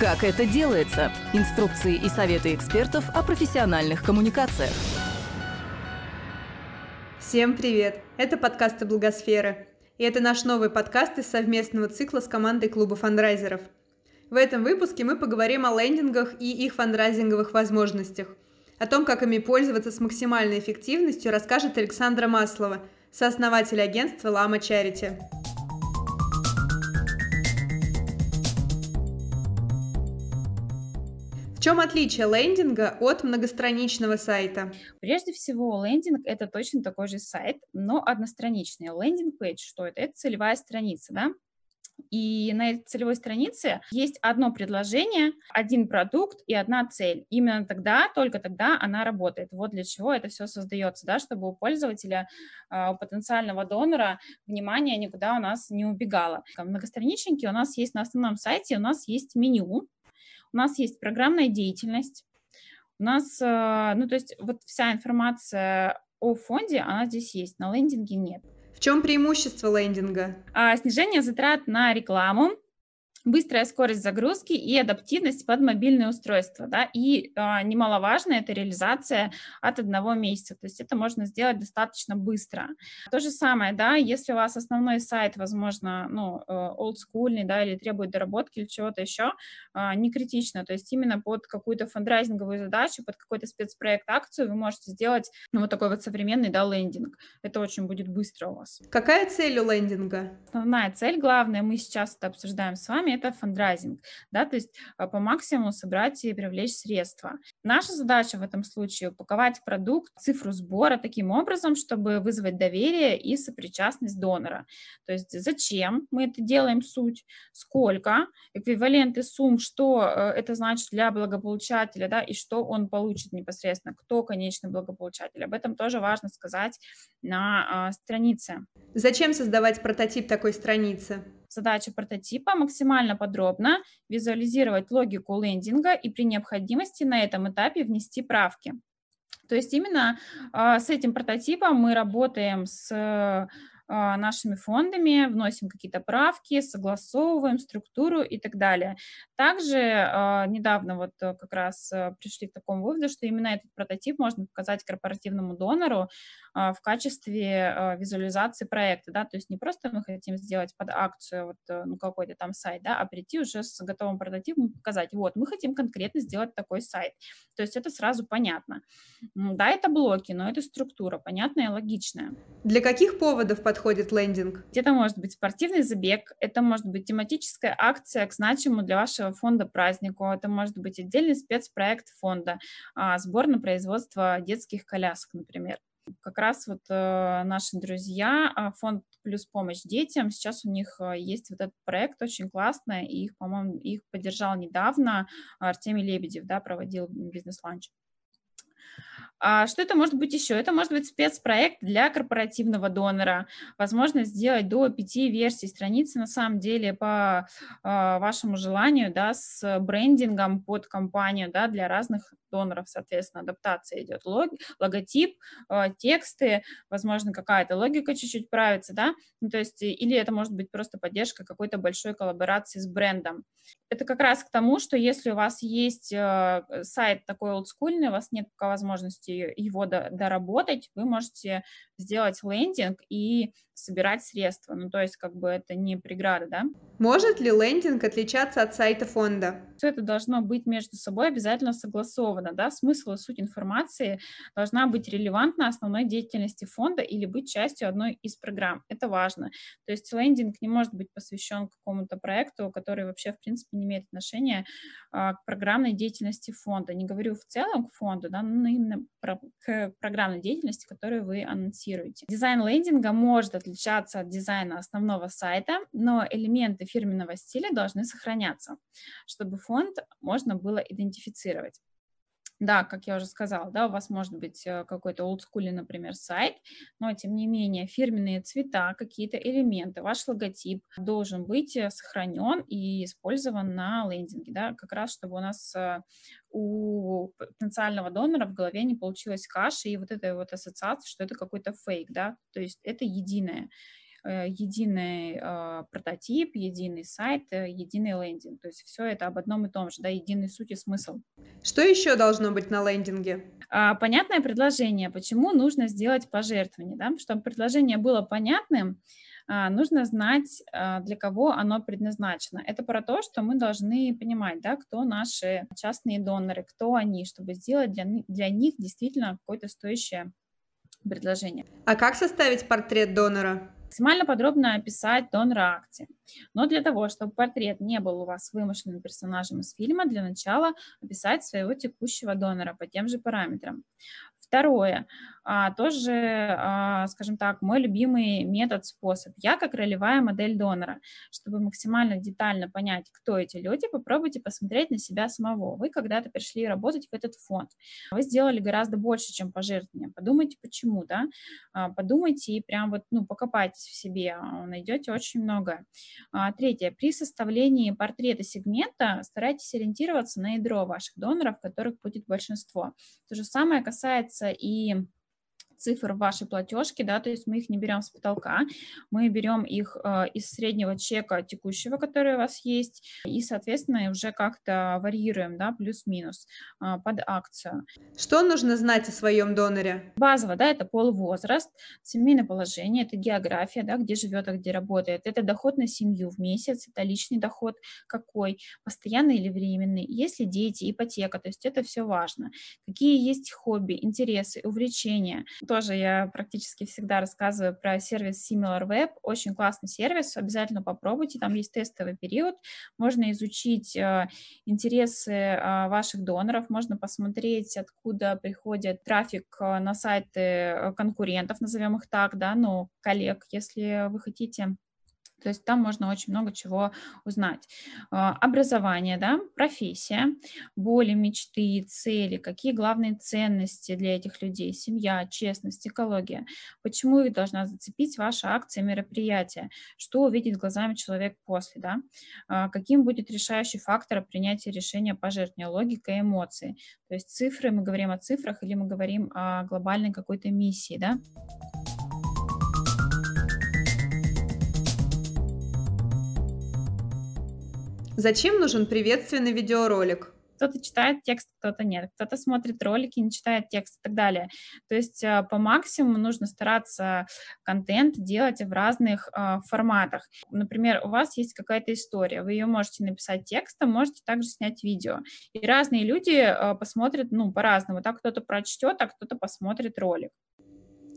Как это делается? Инструкции и советы экспертов о профессиональных коммуникациях. Всем привет! Это подкасты Благосферы. И это наш новый подкаст из совместного цикла с командой клуба фандрайзеров. В этом выпуске мы поговорим о лендингах и их фандрайзинговых возможностях. О том, как ими пользоваться с максимальной эффективностью, расскажет Александра Маслова, сооснователь агентства «Лама Чарити». Чем отличие лендинга от многостраничного сайта? Прежде всего, лендинг — это точно такой же сайт, но одностраничный. Landing page, что это? Это целевая страница, да? И на этой целевой странице есть одно предложение, один продукт и одна цель. Именно тогда, только тогда она работает. Вот для чего это все создается, да, чтобы у пользователя, а, у потенциального донора внимание никуда у нас не убегало. Многостраничники у нас есть на основном сайте, у нас есть меню, у нас есть программная деятельность, у нас, э, ну, то есть вот вся информация о фонде, она здесь есть, на лендинге нет. В чем преимущество лендинга? А, снижение затрат на рекламу, быстрая скорость загрузки и адаптивность под мобильное устройство, да, и э, немаловажно это реализация от одного месяца, то есть это можно сделать достаточно быстро. То же самое, да, если у вас основной сайт, возможно, ну, олдскульный, да, или требует доработки или чего-то еще, э, не критично, то есть именно под какую-то фандрайзинговую задачу, под какой-то спецпроект, акцию вы можете сделать, ну, вот такой вот современный, да, лендинг. Это очень будет быстро у вас. Какая цель у лендинга? Основная цель, главная, мы сейчас это обсуждаем с вами, это фандрайзинг, да, то есть а, по максимуму собрать и привлечь средства. Наша задача в этом случае упаковать продукт, цифру сбора таким образом, чтобы вызвать доверие и сопричастность донора. То есть зачем мы это делаем, суть, сколько, эквиваленты сумм, что э, это значит для благополучателя, да, и что он получит непосредственно, кто конечный благополучатель. Об этом тоже важно сказать на а, странице. Зачем создавать прототип такой страницы? Задача прототипа максимально подробно визуализировать логику лендинга и при необходимости на этом этапе внести правки. То есть именно э, с этим прототипом мы работаем с а, нашими фондами, вносим какие-то правки, согласовываем структуру и так далее. Также а, недавно вот э, как раз э, пришли к такому выводу, что именно этот прототип можно показать корпоративному донору а, в качестве визуализации проекта, да, то есть не просто мы хотим сделать под акцию вот, э, ну, какой-то там сайт, да, а прийти уже с готовым прототипом показать, вот, мы хотим конкретно сделать такой сайт. То есть это сразу понятно. Да, это блоки, но это структура, понятная и логичная. Для каких поводов подходит подходит лендинг? Это может быть спортивный забег, это может быть тематическая акция к значимому для вашего фонда празднику, это может быть отдельный спецпроект фонда, а, сбор на производство детских колясок, например. Как раз вот э, наши друзья, а, фонд плюс помощь детям, сейчас у них э, есть вот этот проект очень классный, и их, по-моему, их поддержал недавно Артемий Лебедев, да, проводил бизнес-ланч. А что это может быть еще? Это может быть спецпроект для корпоративного донора. Возможно сделать до пяти версий страницы на самом деле по э, вашему желанию, да, с брендингом под компанию, да, для разных доноров, соответственно, адаптация идет, лог, логотип, э, тексты, возможно, какая-то логика чуть-чуть правится, да, ну, то есть, или это может быть просто поддержка какой-то большой коллаборации с брендом. Это как раз к тому, что если у вас есть э, сайт такой олдскульный, у вас нет пока возможности его доработать, вы можете сделать лендинг и собирать средства. Ну, то есть, как бы это не преграда, да? Может ли лендинг отличаться от сайта фонда? Все это должно быть между собой обязательно согласовано, да? Смысл и суть информации должна быть релевантна основной деятельности фонда или быть частью одной из программ. Это важно. То есть лендинг не может быть посвящен какому-то проекту, который вообще, в принципе, не имеет отношения а, к программной деятельности фонда. Не говорю в целом к фонду, да, но именно про, к программной деятельности, которую вы анонсируете. Дизайн лендинга может отличаться от дизайна основного сайта, но элементы фирменного стиля должны сохраняться, чтобы фонд можно было идентифицировать. Да, как я уже сказала, да, у вас может быть э, какой-то олдскульный, например, сайт, но тем не менее фирменные цвета, какие-то элементы, ваш логотип должен быть э, сохранен и использован на лендинге, да, как раз чтобы у нас э, у потенциального донора в голове не получилась каша и вот эта вот ассоциация, что это какой-то фейк, да, то есть это единое. Э, единый э, прототип, единый сайт, единый лендинг. То есть все это об одном и том же, да, единый суть и смысл. Что еще должно быть на лендинге? А, понятное предложение. Почему нужно сделать пожертвование? Да? Чтобы предложение было понятным, а, нужно знать, а, для кого оно предназначено. Это про то, что мы должны понимать, да, кто наши частные доноры, кто они, чтобы сделать для, для них действительно какое-то стоящее предложение. А как составить портрет донора? Максимально подробно описать донора акции. Но для того, чтобы портрет не был у вас вымышленным персонажем из фильма, для начала описать своего текущего донора по тем же параметрам. Второе, тоже, а, скажем так, мой любимый метод, способ. Я как ролевая модель донора. Чтобы максимально детально понять, кто эти люди, попробуйте посмотреть на себя самого. Вы когда-то пришли работать в этот фонд. Вы сделали гораздо больше, чем пожертвования. Подумайте, почему, да? А, подумайте и прям вот, ну, покопайтесь в себе, найдете очень много. Третье, при составлении портрета сегмента старайтесь ориентироваться на ядро ваших доноров, которых будет большинство. То же самое касается и цифр вашей платежки, да, то есть мы их не берем с потолка, мы берем их э, из среднего чека текущего, который у вас есть, и, соответственно, уже как-то варьируем, да, плюс-минус э, под акцию. Что нужно знать о своем доноре? Базово, да, это пол, возраст, семейное положение, это география, да, где живет, а где работает, это доход на семью в месяц, это личный доход какой, постоянный или временный, есть ли дети, ипотека, то есть это все важно. Какие есть хобби, интересы, увлечения, тоже я практически всегда рассказываю про сервис SimilarWeb. Очень классный сервис, обязательно попробуйте. Там есть тестовый период. Можно изучить э, интересы э, ваших доноров, можно посмотреть, откуда приходит трафик э, на сайты конкурентов, назовем их так, да, ну, коллег, если вы хотите то есть там можно очень много чего узнать. А, образование, да, профессия, боли, мечты, цели, какие главные ценности для этих людей, семья, честность, экология, почему их должна зацепить ваша акция, мероприятие, что увидит глазами человек после, да, а, каким будет решающий фактор принятия решения пожертвования, логика и эмоции. То есть цифры, мы говорим о цифрах или мы говорим о глобальной какой-то миссии, да. Зачем нужен приветственный видеоролик? кто-то читает текст, кто-то нет, кто-то смотрит ролики, не читает текст и так далее. То есть а, по максимуму нужно стараться контент делать в разных э, форматах. Например, у вас есть какая-то история, вы ее можете написать текстом, можете также снять видео. И разные люди э, посмотрят, ну, по-разному. Так кто-то прочтет, а кто-то посмотрит ролик.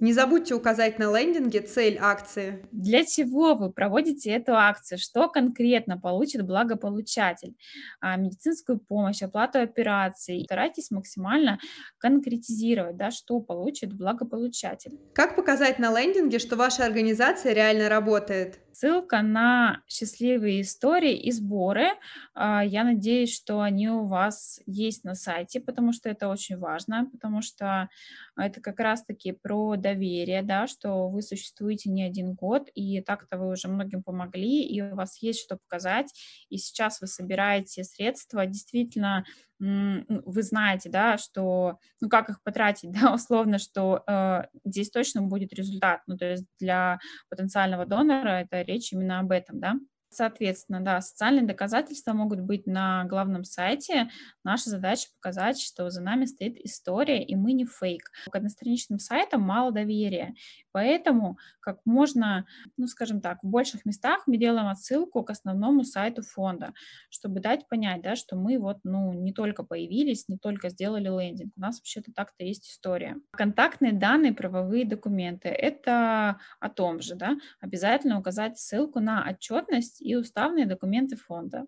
Не забудьте указать на лендинге цель акции. Для чего вы проводите эту акцию? Что конкретно получит благополучатель? А, медицинскую помощь, оплату операций. Старайтесь максимально конкретизировать, да, что получит благополучатель. Как показать на лендинге, что ваша организация реально работает? Ссылка на счастливые истории и сборы. А, я надеюсь, что они у вас есть на сайте, потому что это очень важно, потому что это как раз-таки про доверие, да, что вы существуете не один год, и так-то вы уже многим помогли, и у вас есть что показать, и сейчас вы собираете средства. Действительно ну, вы знаете, да, что, ну, как их потратить, да, условно, что э, здесь точно будет результат, ну, то есть для потенциального донора это речь именно об этом, да. Соответственно, да, социальные доказательства могут быть на главном сайте. Наша задача показать, что за нами стоит история, и мы не фейк. К одностраничным сайтам мало доверия. Поэтому как можно, ну, скажем так, в больших местах мы делаем отсылку к основному сайту фонда, чтобы дать понять, да, что мы вот, ну, не только появились, не только сделали лендинг. У нас вообще-то так-то есть история. Контактные данные, правовые документы. Это о том же, да. Обязательно указать ссылку на отчетность и уставные документы фонда.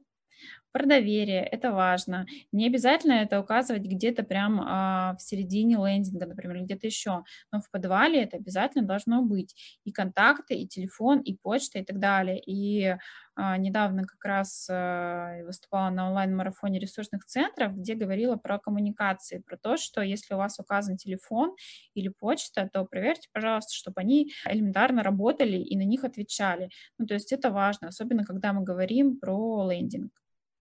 Про доверие, это важно. Не обязательно это указывать где-то прям а, в середине лендинга, например, где-то еще, но в подвале это обязательно должно быть. И контакты, и телефон, и почта, и так далее. И а, недавно как раз а, выступала на онлайн-марафоне ресурсных центров, где говорила про коммуникации, про то, что если у вас указан телефон или почта, то проверьте, пожалуйста, чтобы они элементарно работали и на них отвечали. Ну, то есть это важно, особенно когда мы говорим про лендинг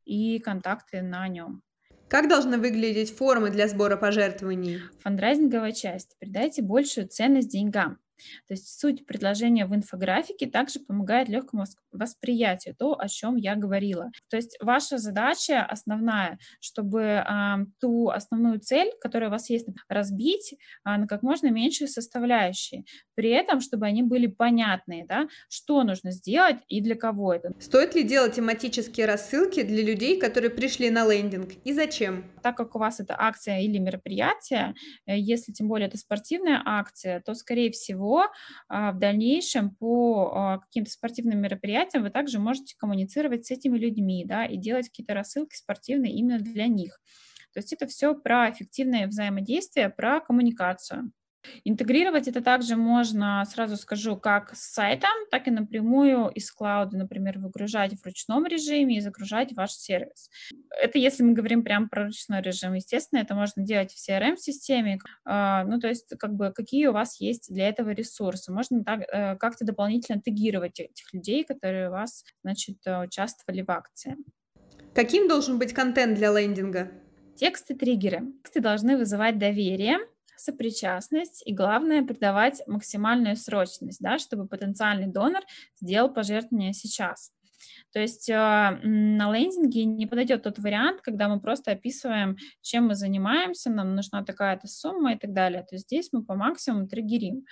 и контакты на нем. Как должны выглядеть формы для сбора пожертвований? Фандрайзинговая часть. Придайте большую ценность деньгам. То есть суть предложения в инфографике также помогает легкому восприятию, то, о чем я говорила. То есть ваша задача основная, чтобы а, ту основную цель, которая у вас есть, разбить а, на как можно меньшие составляющие. При этом, чтобы они были понятные, да, что нужно сделать и для кого это. Стоит ли делать тематические рассылки для людей, которые пришли на лендинг, и зачем? Так как у вас это акция или мероприятие, э, если тем более это спортивная акция, то, скорее всего, а, в дальнейшем по а, каким-то спортивным мероприятиям вы также можете коммуницировать с этими людьми, да, и делать какие-то рассылки спортивные именно для них. То есть это все про эффективное взаимодействие, про коммуникацию. Интегрировать это также можно, сразу скажу, как с сайтом, так и напрямую из клауда, например, выгружать в ручном режиме и загружать ваш сервис. Это если мы говорим прям про ручной режим. Естественно, это можно делать в CRM-системе. А, ну, то есть, как бы, какие у вас есть для этого ресурсы. Можно так, э, как-то дополнительно тегировать этих людей, которые у вас, значит, э, участвовали в акции. Каким должен быть контент для лендинга? Тексты-триггеры. Тексты должны вызывать доверие, сопричастность и, главное, придавать максимальную срочность, да, чтобы потенциальный донор сделал пожертвование сейчас. То есть э, на лендинге не подойдет тот вариант, когда мы просто описываем, чем мы занимаемся, нам нужна такая-то сумма и так далее. То есть здесь мы по максимуму триггерим.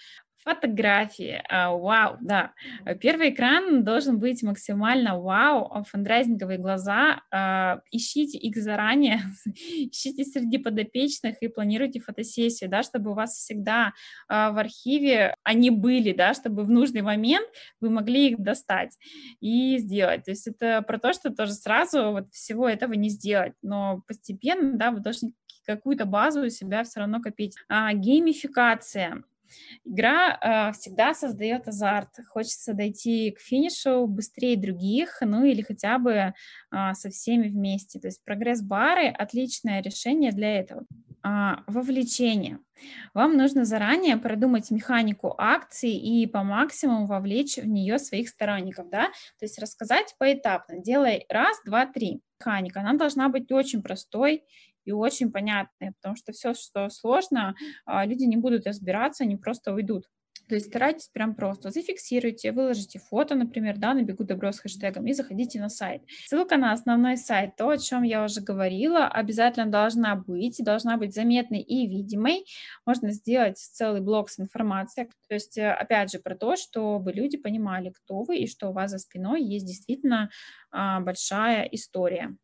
Фотографии. А, вау, да. Первый экран должен быть максимально вау, а фандрайзинговые глаза. А, ищите их заранее, ищите среди подопечных и планируйте фотосессию, да, чтобы у вас всегда в архиве они были, да, чтобы в нужный момент вы могли их достать и сделать. То есть это про то, что тоже сразу вот всего этого не сделать, но постепенно, да, вы должны какую-то базу у себя все равно копить. А, геймификация. Игра э, всегда создает азарт. Хочется дойти к финишу быстрее других, ну или хотя бы э, со всеми вместе. То есть прогресс-бары — отличное решение для этого. Э, вовлечение. Вам нужно заранее продумать механику акции и по максимуму вовлечь в нее своих сторонников, да, то есть рассказать поэтапно, делай раз, два, три. Механика, она должна быть очень простой и очень понятные, потому что все, что сложно, а, люди не будут разбираться, они просто уйдут. То есть старайтесь прям просто, зафиксируйте, выложите фото, например, да, на бегу добро с хэштегом и заходите на сайт. Ссылка на основной сайт, то, о чем я уже говорила, обязательно должна быть, должна быть заметной и видимой. Можно сделать целый блок с информацией, то есть, э, опять же, про то, чтобы люди понимали, кто вы и что у вас за спиной есть действительно а, большая история.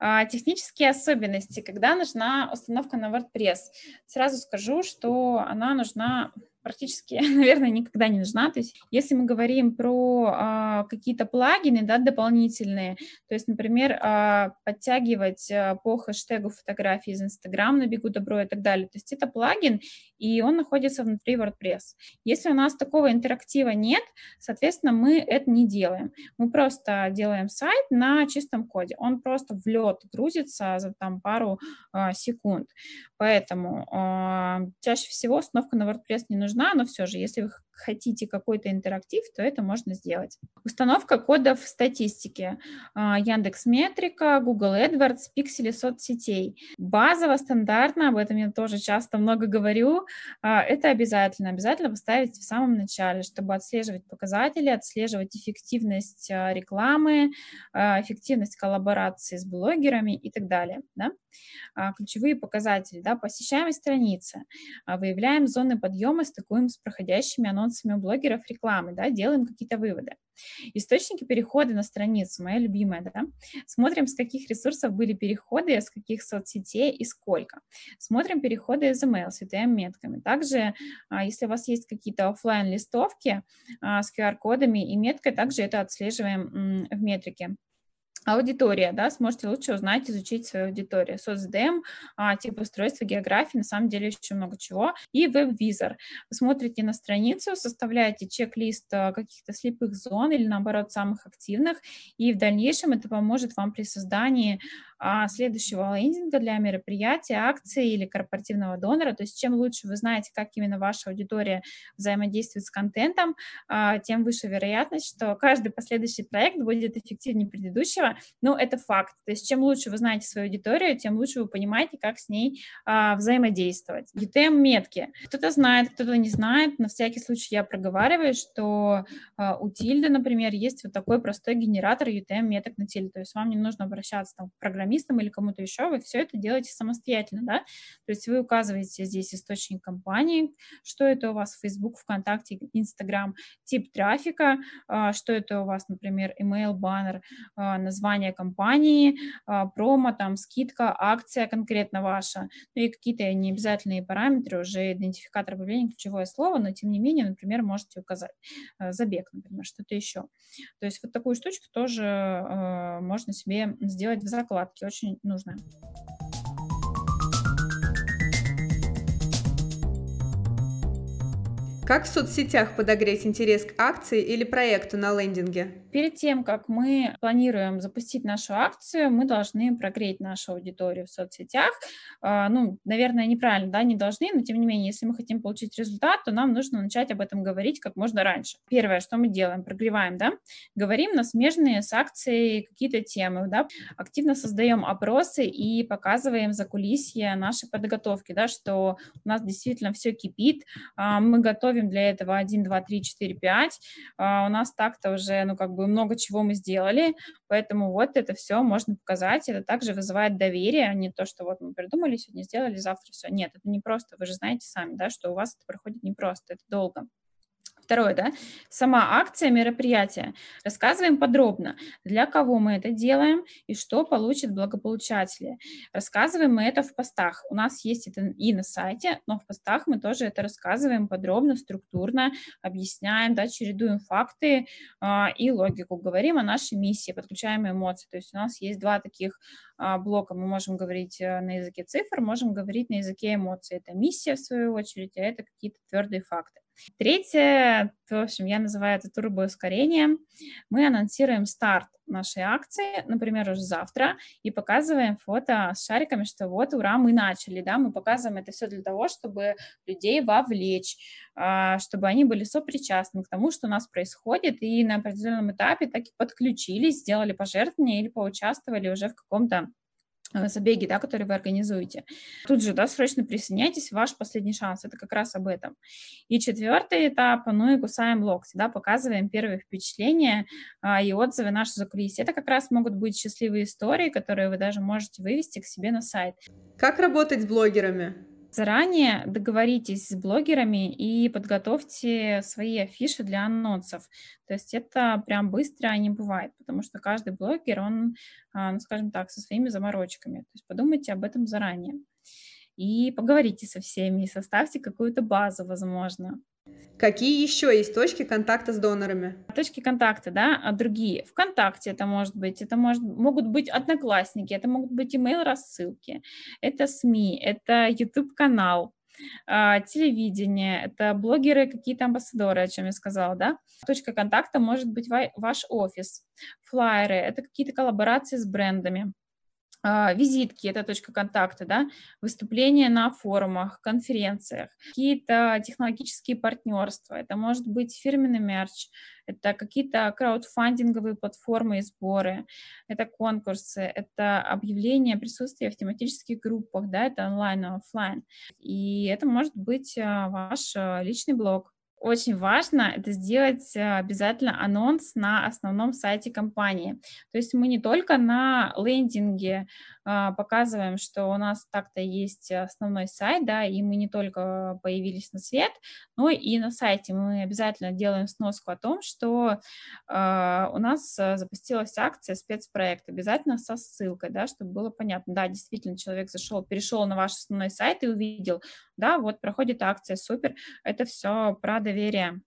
А, технические особенности, когда нужна установка на WordPress. Сразу скажу, что она нужна практически, наверное, никогда не нужна. То есть, если мы говорим про а, какие-то плагины, да, дополнительные, то есть, например, а, подтягивать а, по хэштегу фотографии из Instagram на бегу добро и так далее, то есть это плагин, и он находится внутри WordPress. Если у нас такого интерактива нет, соответственно, мы это не делаем. Мы просто делаем сайт на чистом коде. Он просто в лед грузится за там пару а, секунд. Поэтому а, чаще всего установка на WordPress не нужна, но все же, если вы хотите какой-то интерактив, то это можно сделать. Установка кодов статистики. А, Яндекс Метрика, Google AdWords, пиксели соцсетей. Базово, стандартно, об этом я тоже часто много говорю, а, это обязательно. Обязательно поставить в самом начале, чтобы отслеживать показатели, отслеживать эффективность а, рекламы, эффективность коллаборации с блогерами и так далее. Да? Ключевые показатели. Да? Посещаемость страницы. Выявляем зоны подъема, стыкуем с проходящими анонсами у блогеров рекламы, да, делаем какие-то выводы. Источники перехода на страницу, моя любимая, да. Смотрим, с каких ресурсов были переходы, с каких соцсетей и сколько. Смотрим переходы из email с UTM-метками. Также, а, если у вас есть какие-то офлайн листовки а, с QR-кодами и меткой, также это отслеживаем в метрике аудитория, да, сможете лучше узнать, изучить свою аудиторию. Соцдем, а, тип устройства, географии, на самом деле еще много чего. И веб-визор. Смотрите на страницу, составляете чек-лист а, каких-то слепых зон или, наоборот, самых активных, и в дальнейшем это поможет вам при создании следующего лендинга для мероприятия, акции или корпоративного донора. То есть чем лучше вы знаете, как именно ваша аудитория взаимодействует с контентом, а, тем выше вероятность, что каждый последующий проект будет эффективнее предыдущего, ну, это факт. То есть чем лучше вы знаете свою аудиторию, тем лучше вы понимаете, как с ней а, взаимодействовать. UTM-метки. Кто-то знает, кто-то не знает. На всякий случай я проговариваю, что а, у Тильды, например, есть вот такой простой генератор UTM-меток на Тильде. То есть вам не нужно обращаться там, к программистам или кому-то еще, вы все это делаете самостоятельно, да? То есть вы указываете здесь источник компании, что это у вас Facebook, ВКонтакте, Instagram, тип трафика, а, что это у вас, например, email, баннер, а, название компании, а, промо, там, скидка, акция конкретно ваша, ну и какие-то необязательные параметры, уже идентификатор объявления, ключевое слово, но тем не менее, например, можете указать забег, например, что-то еще. То есть вот такую штучку тоже можно себе сделать в закладке, очень нужно. Как в соцсетях подогреть интерес к акции или проекту на лендинге? Перед тем, как мы планируем запустить нашу акцию, мы должны прогреть нашу аудиторию в соцсетях. А, ну, наверное, неправильно, да, не должны, но тем не менее, если мы хотим получить результат, то нам нужно начать об этом говорить как можно раньше. Первое, что мы делаем, прогреваем, да, говорим на смежные с акцией какие-то темы, да, активно создаем опросы и показываем за кулисье нашей подготовки, да, что у нас действительно все кипит, а, мы готовим для этого 1, 2, 3, 4, 5. А у нас так-то уже, ну, как бы много чего мы сделали, поэтому вот это все можно показать. Это также вызывает доверие, а не то, что вот мы придумали, сегодня сделали, завтра все. Нет, это не просто. Вы же знаете сами, да, что у вас это проходит непросто, это долго. Второе, да, сама акция, мероприятие. Рассказываем подробно, для кого мы это делаем и что получат благополучатели. Рассказываем мы это в постах. У нас есть это и на сайте, но в постах мы тоже это рассказываем подробно, структурно, объясняем, да, чередуем факты а, и логику. Говорим о нашей миссии, подключаем эмоции. То есть у нас есть два таких а, блока. Мы можем говорить э, на языке цифр, можем говорить на языке эмоций. Это миссия, в свою очередь, а это какие-то твердые факты. Третье, в общем, я называю это турбоускорение. Мы анонсируем старт нашей акции, например, уже завтра, и показываем фото с шариками, что вот, ура, мы начали, да, мы показываем это все для того, чтобы людей вовлечь, а, чтобы они были сопричастны к тому, что у нас происходит, и на определенном этапе так и подключились, сделали пожертвование или поучаствовали уже в каком-то забеги, да, которые вы организуете. Тут же, да, срочно присоединяйтесь, ваш последний шанс, это как раз об этом. И четвертый этап, ну и кусаем локти, да, показываем первые впечатления а, и отзывы наши за кулисье. Это как раз могут быть счастливые истории, которые вы даже можете вывести к себе на сайт. Как работать с блогерами? Заранее договоритесь с блогерами и подготовьте свои афиши для анонсов. То есть это прям быстро не бывает, потому что каждый блогер, он, а, ну, скажем так, со своими заморочками. То есть подумайте об этом заранее. И поговорите со всеми, и составьте какую-то базу, возможно. Какие еще есть точки контакта с донорами? Точки контакта, да, а другие. Вконтакте это может быть, это может, могут быть одноклассники, это могут быть email рассылки, это СМИ, это YouTube-канал, а, телевидение, это блогеры, какие-то амбассадоры, о чем я сказала, да. Точка контакта может быть ваш офис, флайеры, это какие-то коллаборации с брендами. А, визитки, это точка контакта, да, выступления на форумах, конференциях, какие-то технологические партнерства, это может быть фирменный мерч, это какие-то краудфандинговые платформы и сборы, это конкурсы, это объявление присутствия в тематических группах, да, это онлайн и офлайн. И это может быть а, ваш а, личный блог, очень важно это сделать э, обязательно анонс на основном сайте компании. То есть мы не только на лендинге показываем, что у нас так-то есть основной сайт, да, и мы не только появились на свет, но и на сайте. Мы обязательно делаем сноску о том, что а, у нас э, запустилась акция спецпроект, обязательно со ссылкой, да, чтобы было понятно, да, действительно человек зашел, перешел на ваш основной сайт и увидел, да, вот проходит акция, супер, это все про доверие.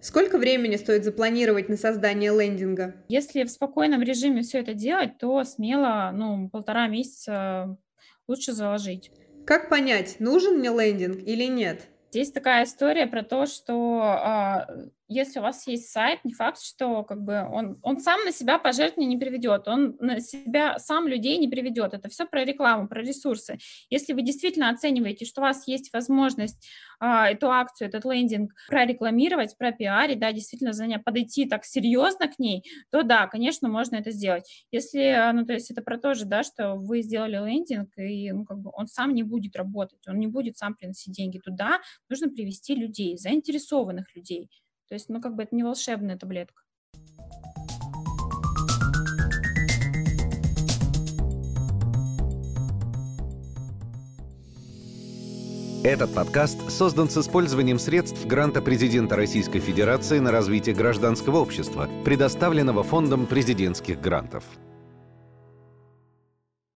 Сколько времени стоит запланировать на создание лендинга? Если в спокойном режиме все это делать, то смело, ну, полтора месяца лучше заложить. Как понять, нужен мне лендинг или нет? Здесь такая история про то, что а, если у вас есть сайт, не факт, что как бы он, он сам на себя пожертвования не приведет, он на себя сам людей не приведет. Это все про рекламу, про ресурсы. Если вы действительно оцениваете, что у вас есть возможность а, эту акцию, этот лендинг прорекламировать, пропиарить, да, действительно занять, подойти так серьезно к ней, то да, конечно, можно это сделать. Если, ну, то есть это про то же, да, что вы сделали лендинг, и ну, как бы он сам не будет работать, он не будет сам приносить деньги туда, нужно привести людей, заинтересованных людей. То есть, ну, как бы это не волшебная таблетка. Этот подкаст создан с использованием средств гранта президента Российской Федерации на развитие гражданского общества, предоставленного Фондом президентских грантов.